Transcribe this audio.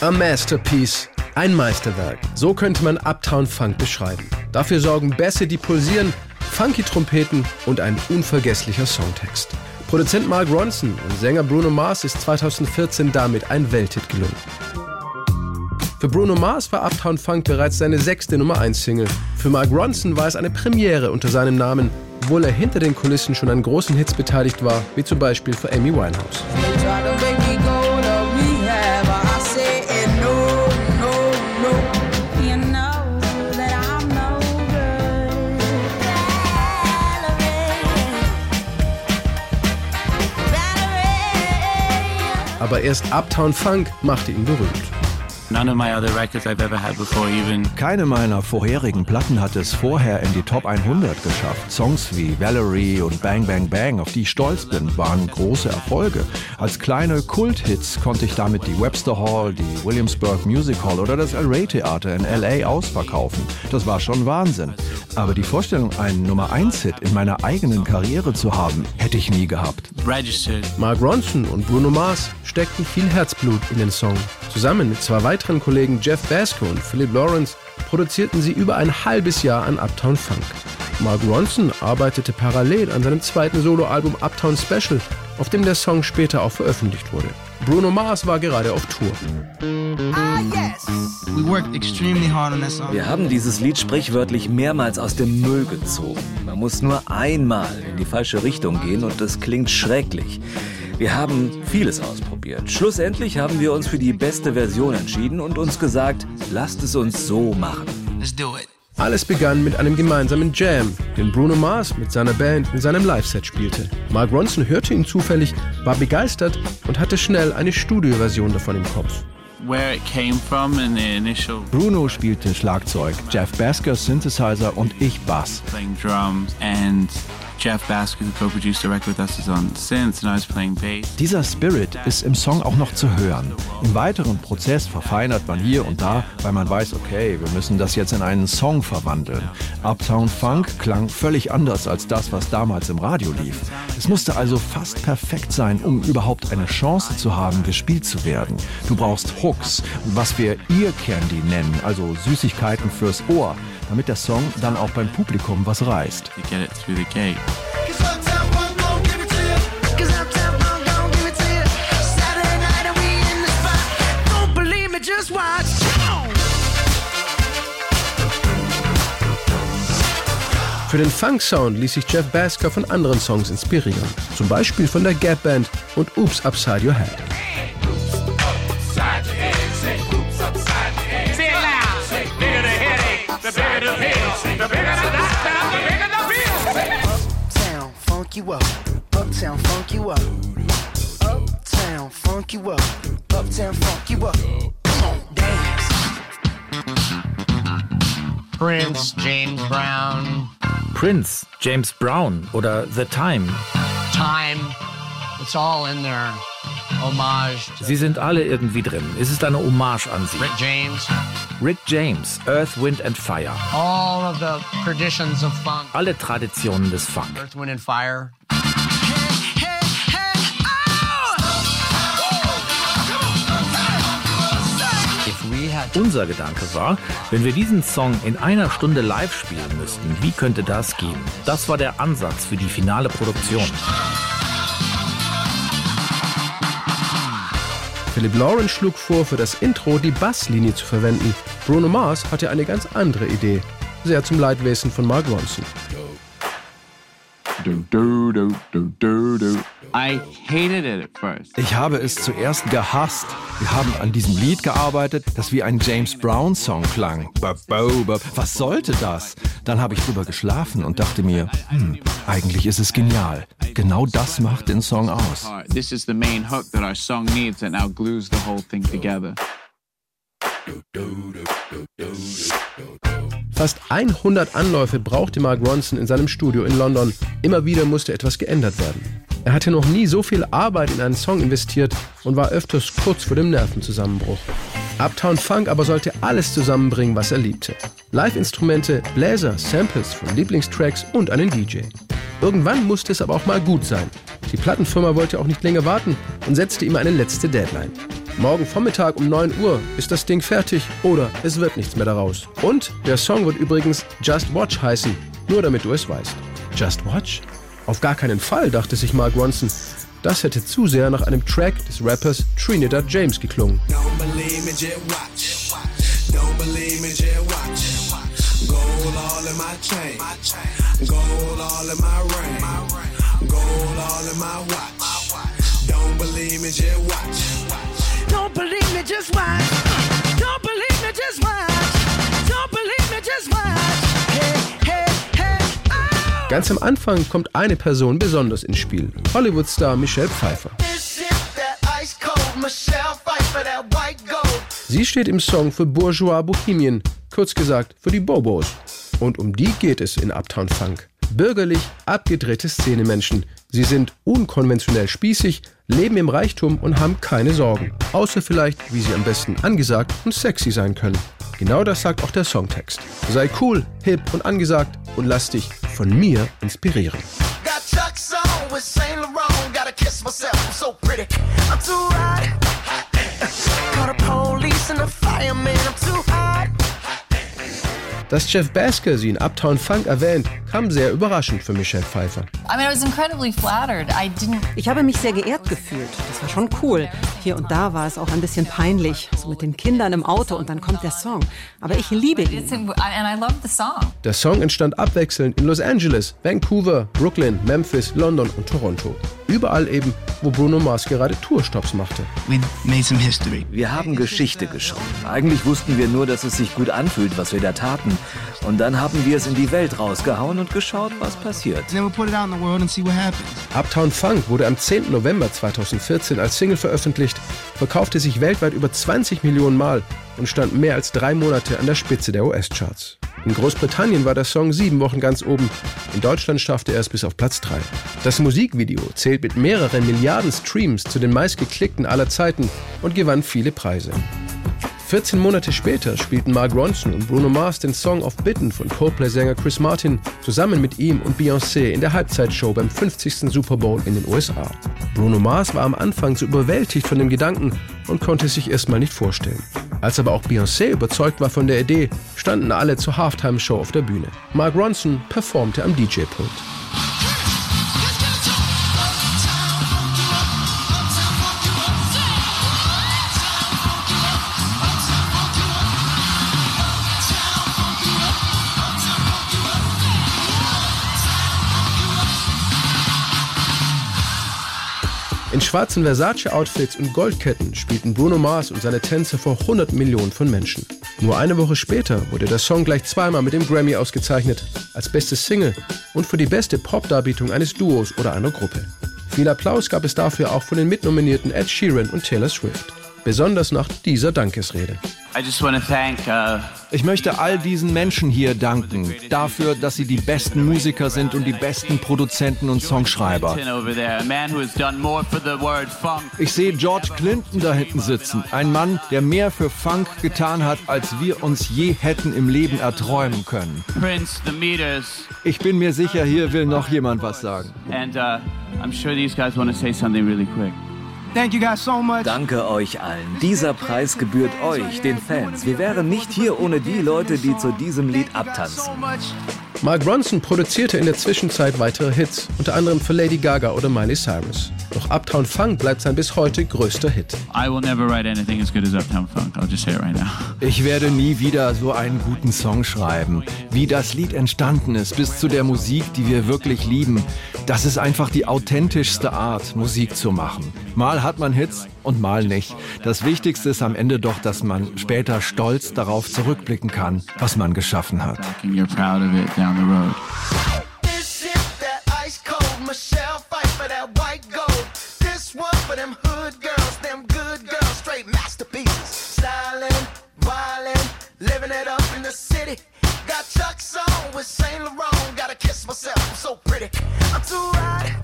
A Masterpiece. Ein Meisterwerk. So könnte man Uptown Funk beschreiben. Dafür sorgen Bässe, die pulsieren, funky Trompeten und ein unvergesslicher Songtext. Produzent Mark Ronson und Sänger Bruno Mars ist 2014 damit ein Welthit gelungen. Für Bruno Mars war Uptown Funk bereits seine sechste Nummer 1 Single. Für Mark Ronson war es eine Premiere unter seinem Namen, obwohl er hinter den Kulissen schon an großen Hits beteiligt war, wie zum Beispiel für Amy Winehouse. Aber erst Uptown Funk machte ihn berühmt. Keine meiner vorherigen Platten hat es vorher in die Top 100 geschafft. Songs wie Valerie und Bang Bang Bang, auf die ich stolz bin, waren große Erfolge. Als kleine Kulthits konnte ich damit die Webster Hall, die Williamsburg Music Hall oder das El Rey Theater in LA ausverkaufen. Das war schon Wahnsinn. Aber die Vorstellung, einen Nummer 1 Hit in meiner eigenen Karriere zu haben, hätte ich nie gehabt. Registered. Mark Ronson und Bruno Mars steckten viel Herzblut in den Song. Zusammen mit zwei weiteren Kollegen Jeff Basco und Philip Lawrence produzierten sie über ein halbes Jahr an Uptown Funk. Mark Ronson arbeitete parallel an seinem zweiten Soloalbum Uptown Special, auf dem der Song später auch veröffentlicht wurde. Bruno Mars war gerade auf Tour. Wir haben dieses Lied sprichwörtlich mehrmals aus dem Müll gezogen. Man muss nur einmal in die falsche Richtung gehen und es klingt schrecklich. Wir haben vieles ausprobiert. Schlussendlich haben wir uns für die beste Version entschieden und uns gesagt, lasst es uns so machen. Alles begann mit einem gemeinsamen Jam, den Bruno Mars mit seiner Band in seinem Live-Set spielte. Mark Ronson hörte ihn zufällig, war begeistert und hatte schnell eine Studioversion davon im Kopf. Bruno spielte Schlagzeug, Jeff Basker Synthesizer und ich Bass. Jeff Basker, who co-produced the record with us, is on synths and I was playing bass. Dieser Spirit ist im Song auch noch zu hören. Im weiteren Prozess verfeinert man hier und da, weil man weiß, okay, wir müssen das jetzt in einen Song verwandeln. Uptown Funk klang völlig anders als das, was damals im Radio lief. Es musste also fast perfekt sein, um überhaupt eine Chance zu haben, gespielt zu werden. Du brauchst Hooks, was wir Ear Candy nennen, also Süßigkeiten fürs Ohr damit der Song dann auch beim Publikum was reißt. Für den Funk-Sound ließ sich Jeff Basker von anderen Songs inspirieren, zum Beispiel von der Gap Band und Oops Upside Your Head. You up, uptown funk you up. Come on, dance. Prince, James Brown. Prince, James Brown oder The Time. Time. It's all in there. Hommage. Sie sind alle irgendwie drin. Es ist eine Hommage an sie. Rick James. Rick James, Earth, Wind and Fire. All of the traditions of funk. Alle Traditionen des Funk. Earth, Wind and Fire. Unser Gedanke war, wenn wir diesen Song in einer Stunde live spielen müssten, wie könnte das gehen? Das war der Ansatz für die finale Produktion. Philip Lawrence schlug vor, für das Intro die Basslinie zu verwenden. Bruno Mars hatte eine ganz andere Idee, sehr zum Leidwesen von Mark Ronson. Ich habe es zuerst gehasst. Wir haben an diesem Lied gearbeitet, das wie ein James Brown Song klang. Was sollte das? Dann habe ich drüber geschlafen und dachte mir, hm, eigentlich ist es genial. Genau das macht den Song aus. This is the main hook that our song needs that now glues the whole thing together. Fast 100 Anläufe brauchte Mark Ronson in seinem Studio in London. Immer wieder musste etwas geändert werden. Er hatte noch nie so viel Arbeit in einen Song investiert und war öfters kurz vor dem Nervenzusammenbruch. Uptown Funk aber sollte alles zusammenbringen, was er liebte. Live-Instrumente, Bläser, Samples von Lieblingstracks und einen DJ. Irgendwann musste es aber auch mal gut sein. Die Plattenfirma wollte auch nicht länger warten und setzte ihm eine letzte Deadline. Morgen Vormittag um 9 Uhr ist das Ding fertig oder es wird nichts mehr daraus. Und der Song wird übrigens Just Watch heißen, nur damit du es weißt. Just Watch? Auf gar keinen Fall, dachte sich Mark Ronson. Das hätte zu sehr nach einem Track des Rappers Trinidad James geklungen. Don't believe me, just watch. Don't believe me, just watch. Ganz am Anfang kommt eine Person besonders ins Spiel. Hollywood-Star Michelle Pfeiffer. Sie steht im Song für Bourgeois Bohemien, kurz gesagt für die Bobos. Und um die geht es in Uptown Funk. Bürgerlich abgedrehte Szenemenschen. Sie sind unkonventionell spießig, leben im Reichtum und haben keine Sorgen. Außer vielleicht, wie sie am besten angesagt und sexy sein können. Genau das sagt auch der Songtext. Sei cool, hip und angesagt und lass dich von mir inspirieren. Dass Jeff Basker sie in Uptown Funk erwähnt, kam sehr überraschend für Michelle Pfeiffer. I mean, I was incredibly flattered. I didn't. Ich habe mich sehr geehrt gefühlt. Das war schon cool. Hier und da war es auch ein bisschen peinlich, so mit den Kindern im Auto und dann kommt der Song. Aber ich liebe ihn. Der Song entstand abwechselnd in Los Angeles, Vancouver, Brooklyn, Memphis, London und Toronto. Überall eben, wo Bruno Mars gerade Tourstops machte. We made some history. Wir haben Geschichte geschrieben. Eigentlich wussten wir nur, dass es sich gut anfühlt, was wir da taten. Und dann haben wir es in die Welt rausgehauen und geschaut, was passiert. Then we put it out in the world and see what happens. Uptown Funk wurde am 10. November 2014 als Single veröffentlicht, verkaufte sich weltweit über 20 Millionen Mal und stand mehr als drei Monate an der Spitze der US-Charts. In Großbritannien war der Song sieben Wochen ganz oben. In Deutschland schaffte er es bis auf Platz 3. Das Musikvideo zählt mit mehreren Milliarden Streams zu den meistgeklickten aller Zeiten und gewann viele Preise. 14 Monate später spielten Mark Ronson und Bruno Mars den Song auf Bitten von Coldplay-Sänger Chris Martin zusammen mit ihm und Beyoncé in der Halbzeitshow beim 50. Super Bowl in den USA. Bruno Mars war am Anfang so überwältigt von dem Gedanken und konnte es sich erstmal nicht vorstellen. Als aber auch Beyoncé überzeugt war von der Idee, standen alle zur Halftime-Show auf der Bühne. Mark Ronson performte am DJ-Pult. In schwarzen Versace-Outfits und Goldketten spielten Bruno Mars und seine Tänzer vor 100 Millionen von Menschen. Nur eine Woche später wurde der Song gleich zweimal mit dem Grammy ausgezeichnet, als beste Single und für die beste Pop-Darbietung eines Duos oder einer Gruppe. Viel Applaus gab es dafür auch von den Mitnominierten Ed Sheeran und Taylor Swift. Besonders nach dieser Dankesrede. I just want to thank uh, Ich möchte all diesen Menschen hier danken, dafür, dass sie die besten Musiker sind und die besten Produzenten und Songschreiber. Tim over there, a man who has done more for the word funk. Ich sehe George Clinton da hinten sitzen, ein Mann, der mehr für Funk getan hat, als wir uns je hätten im Leben erträumen können. Ich bin mir sicher, hier will noch jemand was sagen. and uh, I'm sure these guys want to say something really quick. Thank you guys so much. Danke euch allen. Dieser Preis gebührt euch, den Fans. Wir wären nicht hier ohne die Leute, die zu diesem Lied abtanzen. Mark Ronson produzierte in der Zwischenzeit weitere Hits, unter anderem für Lady Gaga oder Miley Cyrus. Doch Uptown Funk bleibt sein bis heute größter Hit. Ich werde nie wieder so einen guten Song schreiben, wie das Lied entstanden ist, bis zu der Musik, die wir wirklich lieben. Das ist einfach die authentischste Art, Musik zu machen. Mal hat man Hits und mal nicht. Das Wichtigste ist am Ende doch, dass man später stolz darauf zurückblicken kann, was man geschaffen hat. And you're proud of it down the road. This is that ice cold Michelle Pfeiffer, that white gold. This one for them hood girls, them good girls, straight masterpieces. Styling, wildin', living it up in the city. Got Chuck's on with Saint Laurent. Gotta kiss myself, I'm so pretty. I'm too hot.